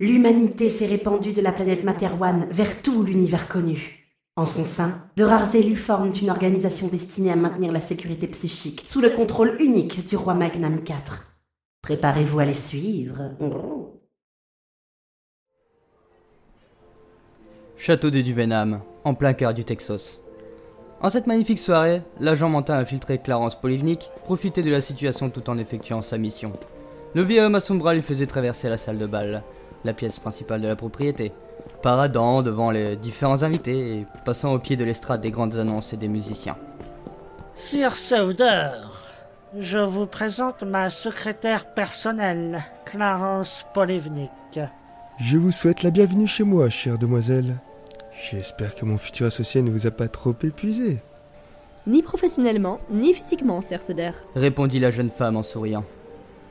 L'humanité s'est répandue de la planète Materwan vers tout l'univers connu. En son sein, de rares élus forment une organisation destinée à maintenir la sécurité psychique sous le contrôle unique du roi Magnam IV. Préparez-vous à les suivre. Château de Duvenham, en plein cœur du Texas. En cette magnifique soirée, l'agent mental infiltré Clarence Polivnik profitait de la situation tout en effectuant sa mission. Le vieil homme à son bras lui faisait traverser la salle de bal, la pièce principale de la propriété, paradant devant les différents invités et passant au pied de l'estrade des grandes annonces et des musiciens. Sir Sauder, je vous présente ma secrétaire personnelle, Clarence Polivnik. Je vous souhaite la bienvenue chez moi, chère demoiselle. J'espère que mon futur associé ne vous a pas trop épuisé. Ni professionnellement, ni physiquement, Sir Soder. Répondit la jeune femme en souriant.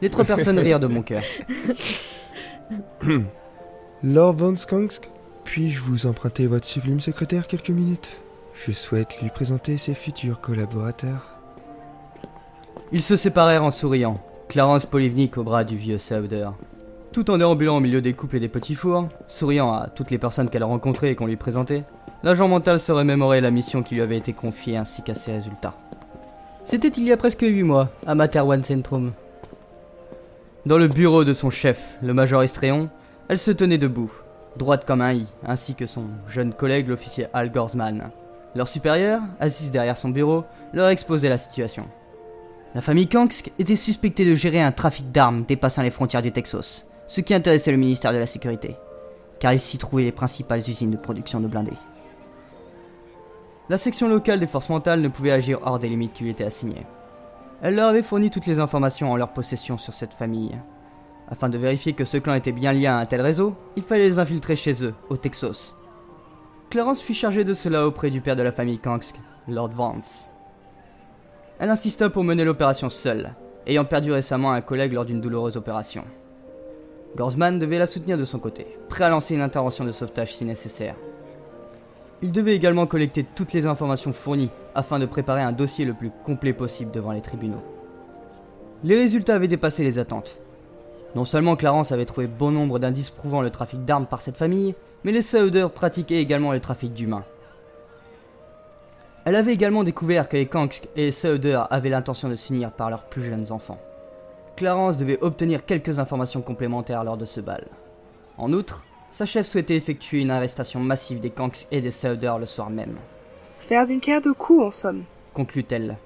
Les trois personnes rirent de mon cœur. Lord Von Skansk, puis-je vous emprunter votre sublime secrétaire quelques minutes? Je souhaite lui présenter ses futurs collaborateurs. Ils se séparèrent en souriant, Clarence Polivnik au bras du vieux Sauder. Tout en déambulant au milieu des couples et des petits fours, souriant à toutes les personnes qu'elle rencontrait et qu'on lui présentait, l'agent mental se remémorait la mission qui lui avait été confiée ainsi qu'à ses résultats. C'était il y a presque huit mois, à Materwan Centrum. Dans le bureau de son chef, le major Estréon, elle se tenait debout, droite comme un i, ainsi que son jeune collègue, l'officier Al Gorsman. Leur supérieur, assise derrière son bureau, leur exposait la situation. La famille Kanksk était suspectée de gérer un trafic d'armes dépassant les frontières du Texas ce qui intéressait le ministère de la Sécurité, car il s'y trouvait les principales usines de production de blindés. La section locale des forces mentales ne pouvait agir hors des limites qui lui étaient assignées. Elle leur avait fourni toutes les informations en leur possession sur cette famille. Afin de vérifier que ce clan était bien lié à un tel réseau, il fallait les infiltrer chez eux, au Texas. Clarence fut chargée de cela auprès du père de la famille Kanksk, Lord Vance. Elle insista pour mener l'opération seule, ayant perdu récemment un collègue lors d'une douloureuse opération. Gorsman devait la soutenir de son côté, prêt à lancer une intervention de sauvetage si nécessaire. Il devait également collecter toutes les informations fournies afin de préparer un dossier le plus complet possible devant les tribunaux. Les résultats avaient dépassé les attentes. Non seulement Clarence avait trouvé bon nombre d'indices prouvant le trafic d'armes par cette famille, mais les Sauder pratiquaient également le trafic d'humains. Elle avait également découvert que les Kanks et les Sauder avaient l'intention de s'unir par leurs plus jeunes enfants. Clarence devait obtenir quelques informations complémentaires lors de ce bal. En outre, sa chef souhaitait effectuer une arrestation massive des Kanks et des Sauder le soir même. Faire d'une pierre deux coups, en somme. Conclut-elle.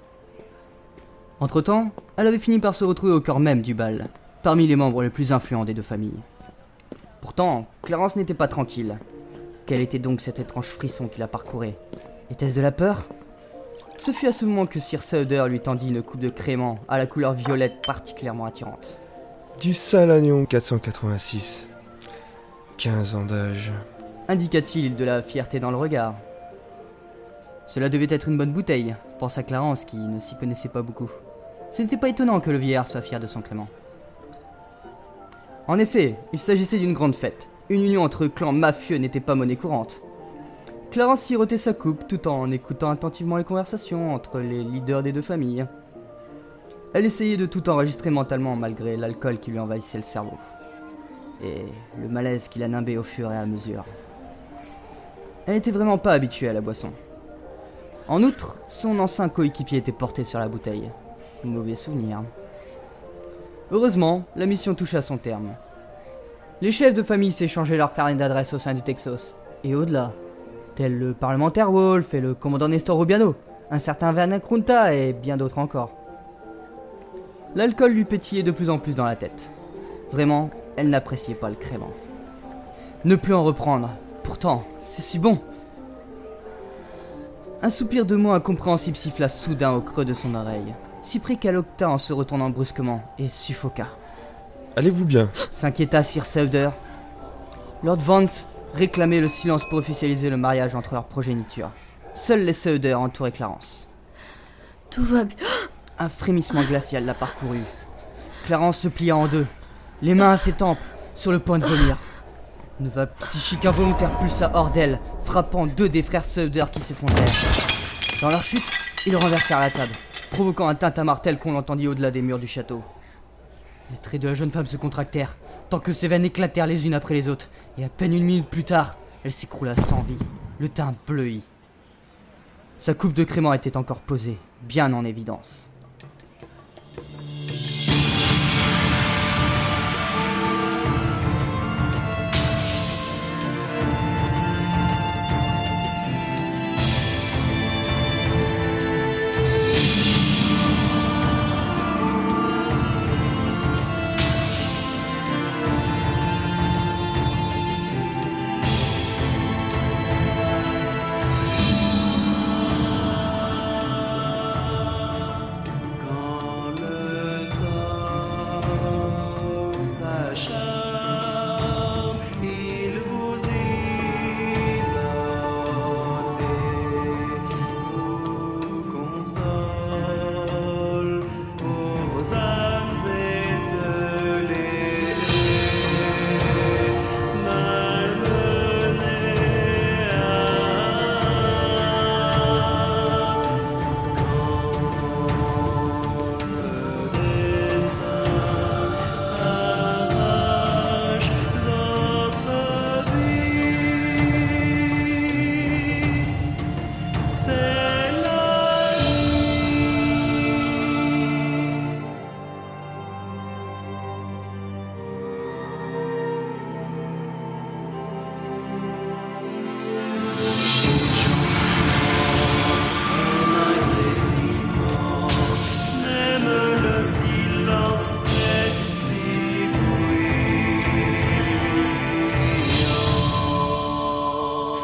Entre-temps, elle avait fini par se retrouver au cœur même du bal, parmi les membres les plus influents des deux familles. Pourtant, Clarence n'était pas tranquille. Quel était donc cet étrange frisson qui la parcourait? Était-ce de la peur? Ce fut à ce moment que Sir Sauder lui tendit une coupe de crément à la couleur violette particulièrement attirante. Du Salagnon 486. 15 ans d'âge. Indiqua-t-il de la fierté dans le regard. Cela devait être une bonne bouteille, pensa Clarence qui ne s'y connaissait pas beaucoup. Ce n'était pas étonnant que le vieillard soit fier de son crément. En effet, il s'agissait d'une grande fête. Une union entre clans mafieux n'était pas monnaie courante. Clarence sirotait sa coupe tout en écoutant attentivement les conversations entre les leaders des deux familles. Elle essayait de tout enregistrer mentalement malgré l'alcool qui lui envahissait le cerveau. Et le malaise qui la nimbait au fur et à mesure. Elle n'était vraiment pas habituée à la boisson. En outre, son ancien coéquipier était porté sur la bouteille. Mauvais souvenir. Heureusement, la mission touchait à son terme. Les chefs de famille s'échangeaient leur carnet d'adresse au sein du Texas. Et au-delà, tels le parlementaire Wolf et le commandant Nestor Rubiano, un certain Vernon Krunta et bien d'autres encore. L'alcool lui pétillait de plus en plus dans la tête. Vraiment, elle n'appréciait pas le crément. Ne plus en reprendre. Pourtant, c'est si bon. Un soupir de mot incompréhensible siffla soudain au creux de son oreille, si près qu'elle octa en se retournant brusquement et suffoqua. Allez-vous bien? S'inquiéta Sir Sauder. Lord Vance réclamait le silence pour officialiser le mariage entre leurs progénitures. Seuls les Sauder entouraient Clarence. Tout va bien. Un frémissement glacial la parcourut. Clarence se plia en deux, les mains à ses tempes, sur le point de vomir. Une vague psychique involontaire pulsa hors d'elle, frappant deux des frères Sauder qui s'effondrèrent. Dans leur chute, ils renversèrent la table, provoquant un tintamarre tel qu'on l'entendit au-delà des murs du château. Les traits de la jeune femme se contractèrent, tant que ses veines éclatèrent les unes après les autres, et à peine une minute plus tard, elle s'écroula sans vie, le teint bleui. Sa coupe de crément était encore posée, bien en évidence.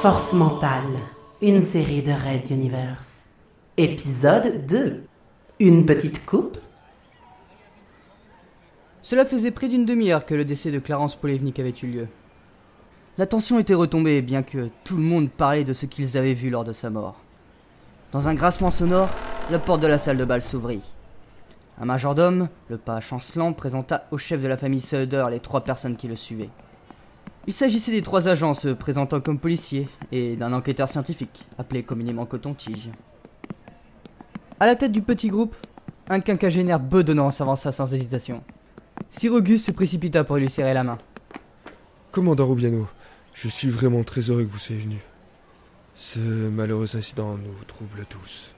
Force mentale, une série de Red Universe. Épisode 2. Une petite coupe Cela faisait près d'une demi-heure que le décès de Clarence Polevnik avait eu lieu. La tension était retombée, bien que tout le monde parlait de ce qu'ils avaient vu lors de sa mort. Dans un grincement sonore, la porte de la salle de bal s'ouvrit. Un majordome, le pas chancelant, présenta au chef de la famille Söder les trois personnes qui le suivaient. Il s'agissait des trois agents se présentant comme policiers et d'un enquêteur scientifique, appelé communément Coton-Tige. À la tête du petit groupe, un quinquagénaire bedonnant s'avança sans hésitation. Sir Auguste se précipita pour lui serrer la main. Commandant Rubiano, je suis vraiment très heureux que vous soyez venu. Ce malheureux incident nous trouble tous.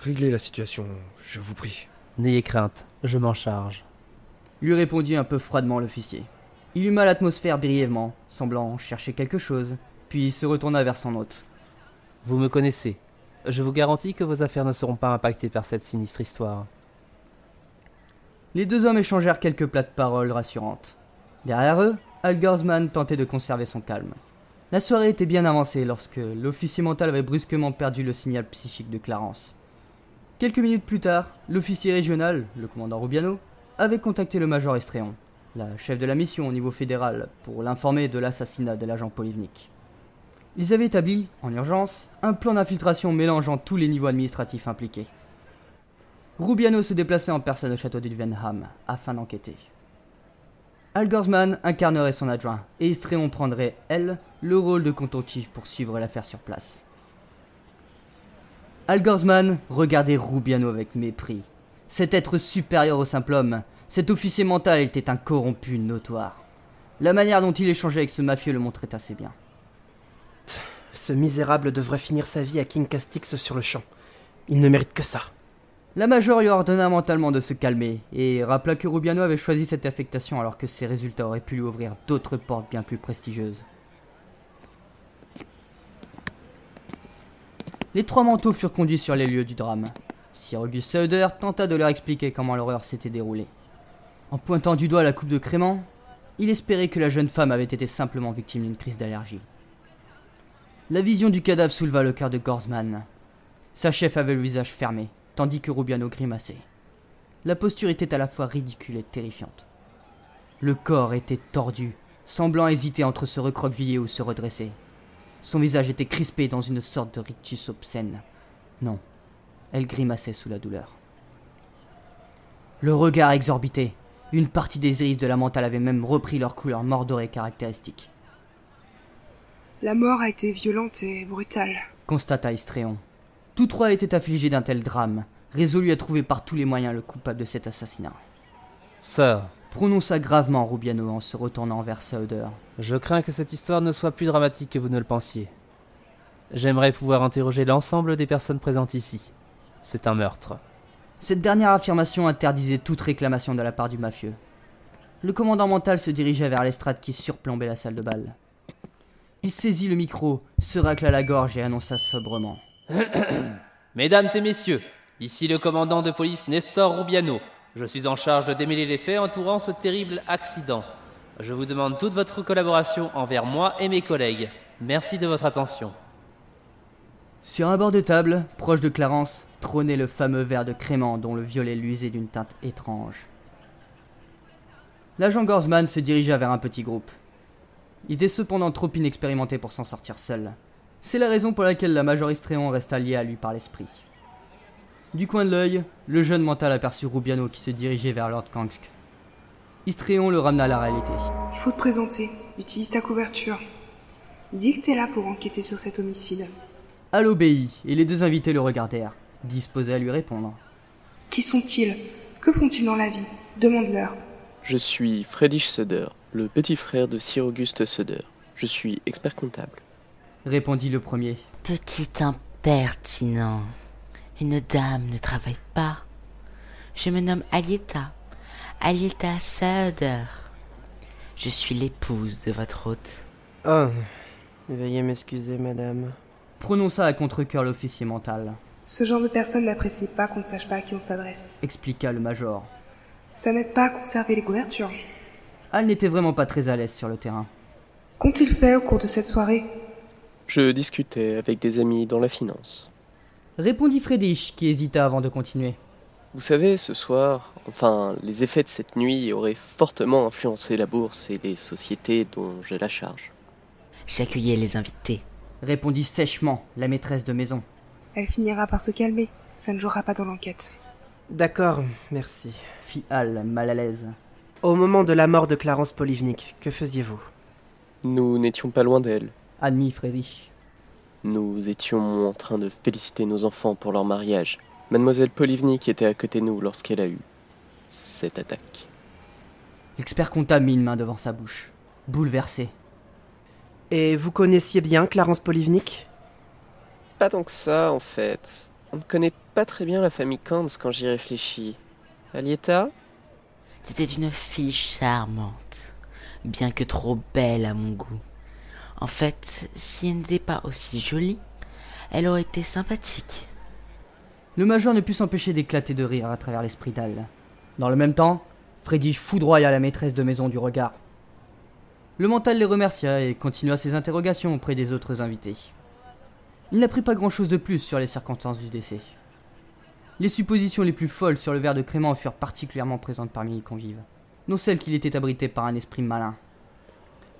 Réglez la situation, je vous prie. N'ayez crainte, je m'en charge. lui répondit un peu froidement l'officier. Il huma l'atmosphère brièvement, semblant chercher quelque chose, puis se retourna vers son hôte. Vous me connaissez. Je vous garantis que vos affaires ne seront pas impactées par cette sinistre histoire. Les deux hommes échangèrent quelques plates paroles rassurantes. Derrière eux, Al Gorsman tentait de conserver son calme. La soirée était bien avancée lorsque l'officier mental avait brusquement perdu le signal psychique de Clarence. Quelques minutes plus tard, l'officier régional, le commandant Rubiano, avait contacté le major Estréon, la chef de la mission au niveau fédéral, pour l'informer de l'assassinat de l'agent Polivnik. Ils avaient établi, en urgence, un plan d'infiltration mélangeant tous les niveaux administratifs impliqués. Rubiano se déplaçait en personne au château d'Ilvenham afin d'enquêter. Algorsman incarnerait son adjoint et Estréon prendrait, elle, le rôle de contentif pour suivre l'affaire sur place. Algorsman regardait Rubiano avec mépris. Cet être supérieur au simple homme, cet officier mental était un corrompu notoire. La manière dont il échangeait avec ce mafieux le montrait assez bien. Ce misérable devrait finir sa vie à King Castix sur le champ. Il ne mérite que ça. La Major lui ordonna mentalement de se calmer et rappela que Rubiano avait choisi cette affectation alors que ses résultats auraient pu lui ouvrir d'autres portes bien plus prestigieuses. Les trois manteaux furent conduits sur les lieux du drame. Sir Auguste Sauder tenta de leur expliquer comment l'horreur s'était déroulée. En pointant du doigt la coupe de crément, il espérait que la jeune femme avait été simplement victime d'une crise d'allergie. La vision du cadavre souleva le cœur de Gorsman. Sa chef avait le visage fermé, tandis que Rubiano grimaçait. La posture était à la fois ridicule et terrifiante. Le corps était tordu, semblant hésiter entre se recroqueviller ou se redresser. Son visage était crispé dans une sorte de rictus obscène. Non, elle grimaçait sous la douleur. Le regard exorbitait. Une partie des iris de la mentale avait même repris leur couleur mordorée caractéristique, La mort a été violente et brutale. constata Istréon. Tous trois étaient affligés d'un tel drame, résolus à trouver par tous les moyens le coupable de cet assassinat. Sir, prononça gravement Rubiano en se retournant vers Sauder. Je crains que cette histoire ne soit plus dramatique que vous ne le pensiez. J'aimerais pouvoir interroger l'ensemble des personnes présentes ici. C'est un meurtre. Cette dernière affirmation interdisait toute réclamation de la part du mafieux. Le commandant mental se dirigeait vers l'estrade qui surplombait la salle de bal. Il saisit le micro, se racla la gorge et annonça sobrement. Mesdames et messieurs, ici le commandant de police Nestor Rubiano. Je suis en charge de démêler les faits entourant ce terrible accident. Je vous demande toute votre collaboration envers moi et mes collègues. Merci de votre attention. Sur un bord de table, proche de Clarence, trônait le fameux verre de crément dont le violet luisait d'une teinte étrange. L'agent Gorsman se dirigea vers un petit groupe. Il était cependant trop inexpérimenté pour s'en sortir seul. C'est la raison pour laquelle la Major Istréon resta liée à lui par l'esprit. Du coin de l'œil, le jeune mental aperçut Rubiano qui se dirigeait vers Lord Kangsk. Istréon le ramena à la réalité. Il faut te présenter. Utilise ta couverture. Dis que t'es là pour enquêter sur cet homicide. Obéit, et les deux invités le regardèrent, disposés à lui répondre. Qui sont-ils? Que font-ils dans la vie? Demande-leur. Je suis Friedrich Söder, le petit frère de Sir Auguste Söder. Je suis expert comptable. Répondit le premier. Petit impertinent. Une dame ne travaille pas. Je me nomme Alieta. Alieta Söder. Je suis l'épouse de votre hôte. Oh, veuillez m'excuser, madame. Prononça à contre-coeur l'officier mental, Ce genre de personne n'apprécie pas qu'on ne sache pas à qui on s'adresse. expliqua le major. Ça n'aide pas à conserver les couvertures. Al n'était vraiment pas très à l'aise sur le terrain. Qu'ont-ils fait au cours de cette soirée? Je discutais avec des amis dans la finance. Répondit Friedrich, qui hésita avant de continuer. Vous savez, ce soir, enfin, les effets de cette nuit auraient fortement influencé la bourse et les sociétés dont j'ai la charge. J'accueillais les invités. Répondit sèchement la maîtresse de maison. Elle finira par se calmer. Ça ne jouera pas dans l'enquête. D'accord, merci. Fit Al, mal à l'aise. Au moment de la mort de Clarence Polivnik, que faisiez-vous? Nous n'étions pas loin d'elle. Admis Friedrich. Nous étions en train de féliciter nos enfants pour leur mariage. Mademoiselle Polivnik était à côté de nous lorsqu'elle a eu cette attaque. L'expert comptable mit une main devant sa bouche, bouleversé. Et vous connaissiez bien Clarence Polivnik Pas tant que ça, en fait. On ne connaît pas très bien la famille Kans quand j'y réfléchis. Alieta C'était une fille charmante, bien que trop belle à mon goût. En fait, si elle n'était pas aussi jolie, elle aurait été sympathique. Le major ne put s'empêcher d'éclater de rire à travers l'esprit d'Al. Dans le même temps, Friedrich foudroya la maîtresse de maison du regard. Le mental les remercia et continua ses interrogations auprès des autres invités. Il n'apprit pas grand-chose de plus sur les circonstances du décès. Les suppositions les plus folles sur le verre de crément furent particulièrement présentes parmi les convives, non celles qu'il était abrité par un esprit malin.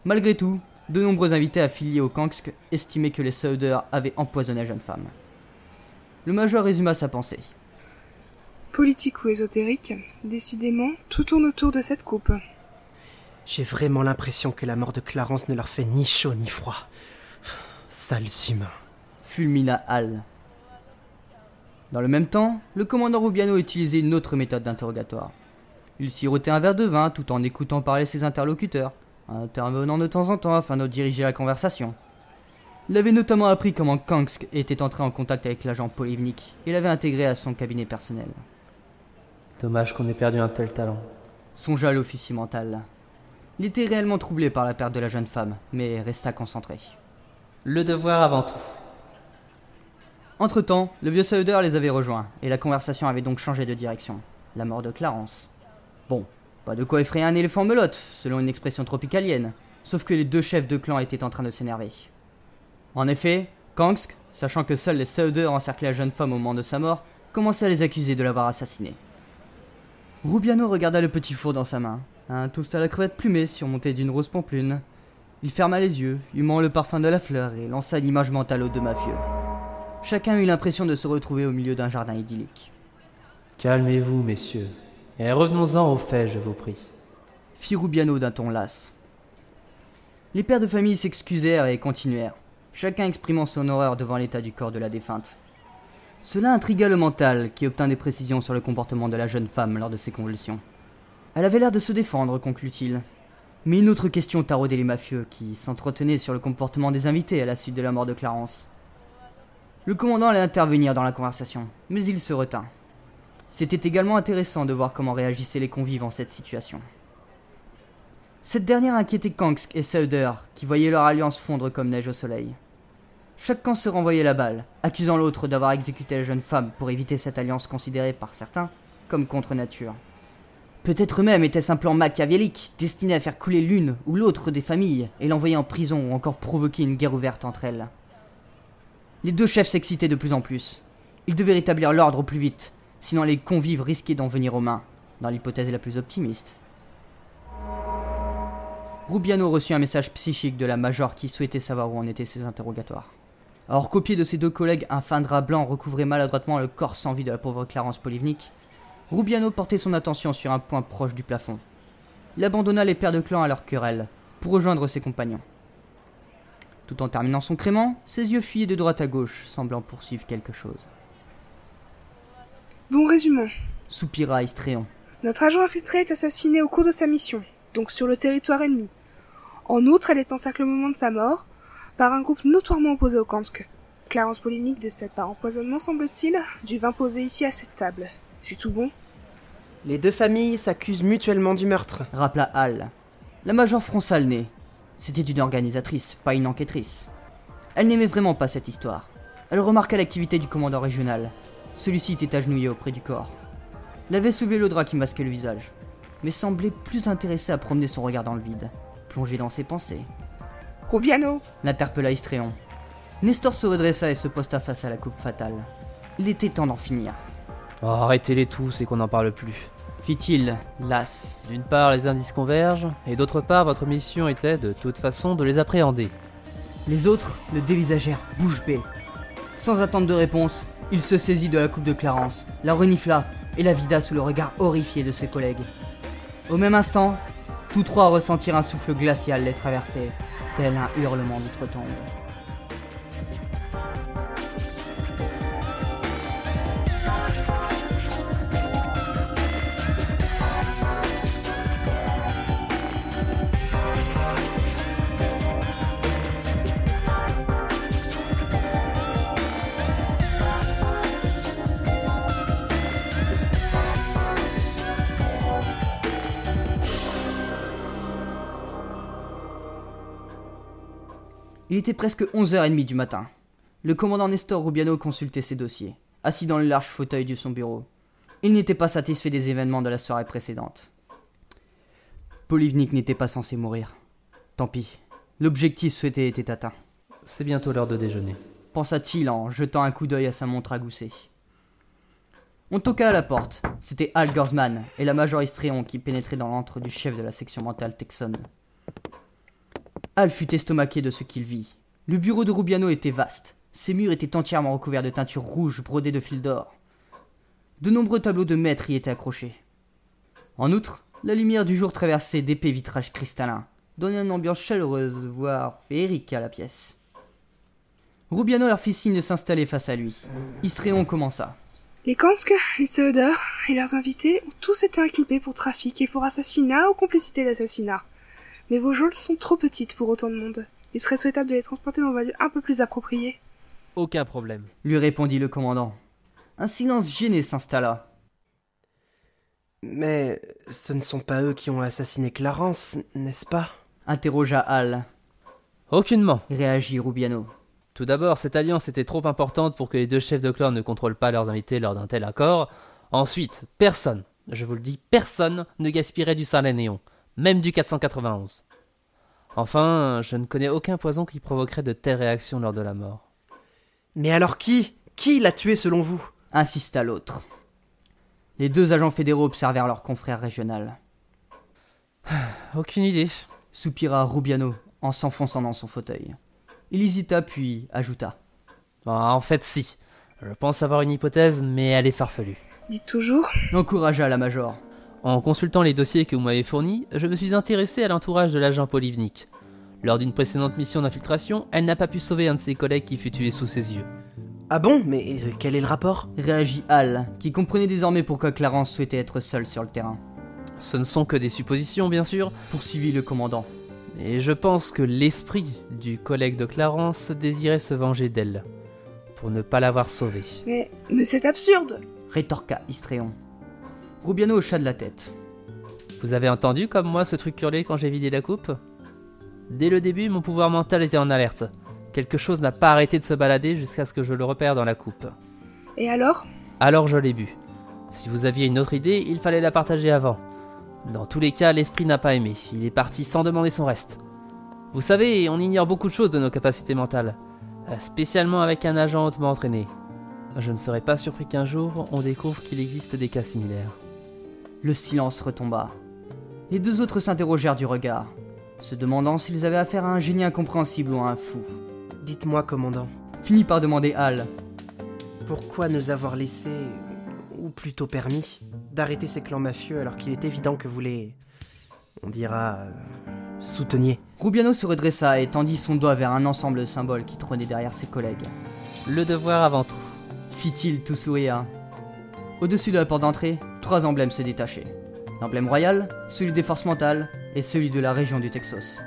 Malgré tout, de nombreux invités affiliés au Kangsk estimaient que les Söder avaient empoisonné la jeune femme. Le major résuma sa pensée. Politique ou ésotérique, décidément, tout tourne autour de cette coupe. J'ai vraiment l'impression que la mort de Clarence ne leur fait ni chaud ni froid. Sales humains. fulmina Hal. Dans le même temps, le commandant Rubiano utilisait une autre méthode d'interrogatoire. Il sirotait un verre de vin tout en écoutant parler ses interlocuteurs, intervenant de temps en temps afin de diriger la conversation. Il avait notamment appris comment Kangsk était entré en contact avec l'agent Polivnik et l'avait intégré à son cabinet personnel. Dommage qu'on ait perdu un tel talent. Songea l'officier mental. Il était réellement troublé par la perte de la jeune femme, mais resta concentré. Le devoir avant tout. Entre-temps, le vieux Sauder les avait rejoints, et la conversation avait donc changé de direction. La mort de Clarence. Bon, pas de quoi effrayer un éléphant melotte, selon une expression tropicalienne, sauf que les deux chefs de clan étaient en train de s'énerver. En effet, Kangsk, sachant que seuls les Sauder encerclaient la jeune femme au moment de sa mort, commençait à les accuser de l'avoir assassinée. Rubiano regarda le petit four dans sa main, un toast à la crevette plumée surmonté d'une rose pamplune. Il ferma les yeux, humant le parfum de la fleur et lança une image mentale aux deux mafieux. Chacun eut l'impression de se retrouver au milieu d'un jardin idyllique. Calmez-vous, messieurs. Et revenons-en aux faits, je vous prie. Fit Rubiano d'un ton las. Les pères de famille s'excusèrent et continuèrent, chacun exprimant son horreur devant l'état du corps de la défunte. Cela intrigua le mental, qui obtint des précisions sur le comportement de la jeune femme lors de ses convulsions. Elle avait l'air de se défendre, conclut-il. Mais une autre question taraudait les mafieux qui s'entretenaient sur le comportement des invités à la suite de la mort de Clarence. Le commandant allait intervenir dans la conversation, mais il se retint. C'était également intéressant de voir comment réagissaient les convives en cette situation. Cette dernière inquiétait Kansk et Sauder, qui voyaient leur alliance fondre comme neige au soleil. Chaque camp se renvoyait la balle, accusant l'autre d'avoir exécuté la jeune femme pour éviter cette alliance considérée par certains comme contre nature. Peut-être même était-ce un plan machiavélique, destiné à faire couler l'une ou l'autre des familles et l'envoyer en prison ou encore provoquer une guerre ouverte entre elles. Les deux chefs s'excitaient de plus en plus. Ils devaient rétablir l'ordre au plus vite, sinon les convives risquaient d'en venir aux mains, dans l'hypothèse la plus optimiste. Rubiano reçut un message psychique de la major qui souhaitait savoir où en étaient ses interrogatoires. Alors pied de ses deux collègues, un fin drap blanc recouvrait maladroitement le corps sans vie de la pauvre Clarence Polivnik, Rubiano portait son attention sur un point proche du plafond. Il abandonna les pères de clan à leur querelle, pour rejoindre ses compagnons. Tout en terminant son crément, ses yeux fuyaient de droite à gauche, semblant poursuivre quelque chose. Bon, résumons. Soupira Istréon. Notre agent infiltré est assassiné au cours de sa mission, donc sur le territoire ennemi. En outre, elle est encerclée au moment de sa mort par un groupe notoirement opposé au Kansk. Clarence Polinique décède par empoisonnement, semble-t-il, du vin posé ici à cette table. J'ai tout bon? Les deux familles s'accusent mutuellement du meurtre. Rappela Hal. La major fronça le nez. C'était une organisatrice, pas une enquêtrice. Elle n'aimait vraiment pas cette histoire. Elle remarqua l'activité du commandant régional. Celui-ci était agenouillé auprès du corps. Il avait soulevé le drap qui masquait le visage, mais semblait plus intéressé à promener son regard dans le vide, plongé dans ses pensées. Rubiano? L'interpella Istréon. Nestor se redressa et se posta face à la coupe fatale. Il était temps d'en finir. Oh, arrêtez-les tous et qu'on n'en parle plus. Fit-il, las. D'une part, les indices convergent, et d'autre part, votre mission était de toute façon de les appréhender. Les autres le dévisagèrent bouche bée. Sans attendre de réponse, il se saisit de la coupe de Clarence, la renifla et la vida sous le regard horrifié de ses collègues. Au même instant, tous trois ressentirent un souffle glacial les traverser, tel un hurlement d'outre-tombe. Il était presque 11h30 du matin. Le commandant Nestor Rubiano consultait ses dossiers, assis dans le large fauteuil de son bureau. Il n'était pas satisfait des événements de la soirée précédente. Polivnik n'était pas censé mourir. Tant pis. L'objectif souhaité était atteint. C'est bientôt l'heure de déjeuner. Pensa-t-il en jetant un coup d'œil à sa montre à gousset. On toqua à la porte. C'était Al Gorsman et la major Istréon qui pénétraient dans l'antre du chef de la section mentale texane. Al fut estomaqué de ce qu'il vit. Le bureau de Rubiano était vaste. Ses murs étaient entièrement recouverts de teinture rouge brodée de fils d'or. De nombreux tableaux de maîtres y étaient accrochés. En outre, la lumière du jour traversait d'épais vitrages cristallins, donnant une ambiance chaleureuse, voire féerique à la pièce. Rubiano leur fit signe de s'installer face à lui. Istréon commença. Les Kansk, les Söder et leurs invités ont tous été inculpés pour trafic et pour assassinat ou complicité d'assassinat. Mais vos geôles sont trop petites pour autant de monde. Il serait souhaitable de les transporter dans un lieu un peu plus approprié. Aucun problème. lui répondit le commandant. Un silence gêné s'installa. Mais ce ne sont pas eux qui ont assassiné Clarence, n'est-ce pas? Interrogea Hal. Aucunement. Réagit Rubiano. Tout d'abord, cette alliance était trop importante pour que les deux chefs de clan ne contrôlent pas leurs invités lors d'un tel accord. Ensuite, personne, je vous le dis, personne ne gaspillerait du néon, même du 491. Enfin, je ne connais aucun poison qui provoquerait de telles réactions lors de la mort. Mais alors qui Qui l'a tué selon vous? Insista l'autre. Les deux agents fédéraux observèrent leur confrère régional. Aucune idée. Soupira Rubiano en s'enfonçant dans son fauteuil. Il hésita puis ajouta. Bah, en fait, si. Je pense avoir une hypothèse, mais elle est farfelue. Dites toujours. Encouragea la major. En consultant les dossiers que vous m'avez fournis, je me suis intéressé à l'entourage de l'agent Polivnik. Lors d'une précédente mission d'infiltration, elle n'a pas pu sauver un de ses collègues qui fut tué sous ses yeux. Ah bon? Mais euh, quel est le rapport? Réagit Hal, qui comprenait désormais pourquoi Clarence souhaitait être seul sur le terrain. Ce ne sont que des suppositions, bien sûr, Poursuivit le commandant. et je pense que l'esprit du collègue de Clarence désirait se venger d'elle, pour ne pas l'avoir sauvée. Mais, mais c'est absurde Rétorqua Istréon. Rubiano hocha de la tête. Vous avez entendu comme moi ce truc hurler quand j'ai vidé la coupe? Dès le début, mon pouvoir mental était en alerte. Quelque chose n'a pas arrêté de se balader jusqu'à ce que je le repère dans la coupe. Et alors? Alors je l'ai bu. Si vous aviez une autre idée, il fallait la partager avant. Dans tous les cas, l'esprit n'a pas aimé. Il est parti sans demander son reste. Vous savez, on ignore beaucoup de choses de nos capacités mentales, euh, spécialement avec un agent hautement entraîné. Je ne serais pas surpris qu'un jour, on découvre qu'il existe des cas similaires. Le silence retomba. Les deux autres s'interrogèrent du regard, se demandant s'ils avaient affaire à un génie incompréhensible ou à un fou. Dites-moi, commandant, Finit par demander Hal. pourquoi nous avoir laissé, ou plutôt permis, d'arrêter ces clans mafieux alors qu'il est évident que vous les. on dira. euh, souteniez? Rubiano se redressa et tendit son doigt vers un ensemble de symboles qui trônait derrière ses collègues. Le devoir avant tout. Fit-il tout sourire. Au-dessus de la porte d'entrée, trois emblèmes se détachaient. L'emblème royal, celui des forces mentales et celui de la région du Texas.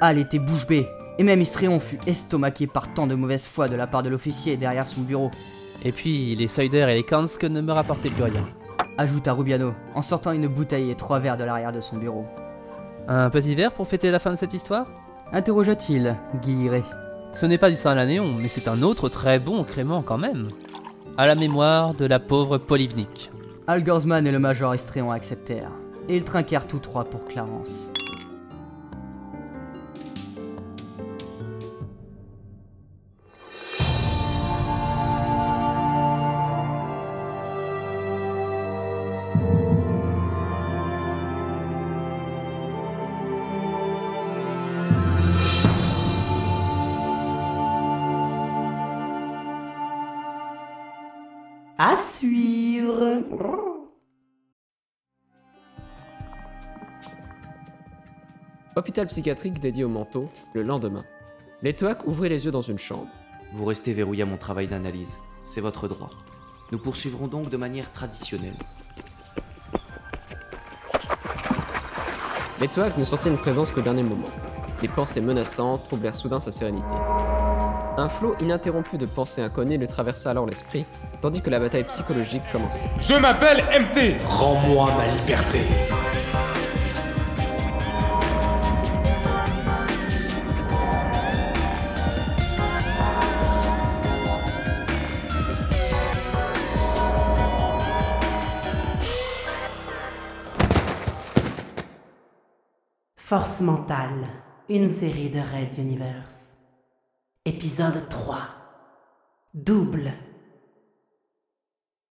Hal était bouche bée, et même Istréon fut estomaqué par tant de mauvaise foi de la part de l'officier derrière son bureau, Et puis, les Soider et les Kansk ne me rapportaient plus rien. ajouta Rubiano, en sortant une bouteille et trois verres de l'arrière de son bureau. Un petit verre pour fêter la fin de cette histoire? Interrogea-t-il, Guilleret. Ce n'est pas du sang à la néon, mais c'est un autre très bon crément quand même. À la mémoire de la pauvre Polyvnik. Al Gorsman et le major Istréon acceptèrent, et ils trinquèrent tous trois pour Clarence. Psychiatrique dédié au manteau, le lendemain. Les Toac ouvraient les yeux dans une chambre. Vous restez verrouillé à mon travail d'analyse. C'est votre droit. Nous poursuivrons donc de manière traditionnelle. Les Toac ne sentirent une présence qu'au dernier moment. Des pensées menaçantes troublèrent soudain sa sérénité. Un flot ininterrompu de pensées inconnues le traversa alors l'esprit, tandis que la bataille psychologique commençait. Je m'appelle MT Rends-moi ma liberté. Force mentale, une série de Red Universe. Épisode 3. Double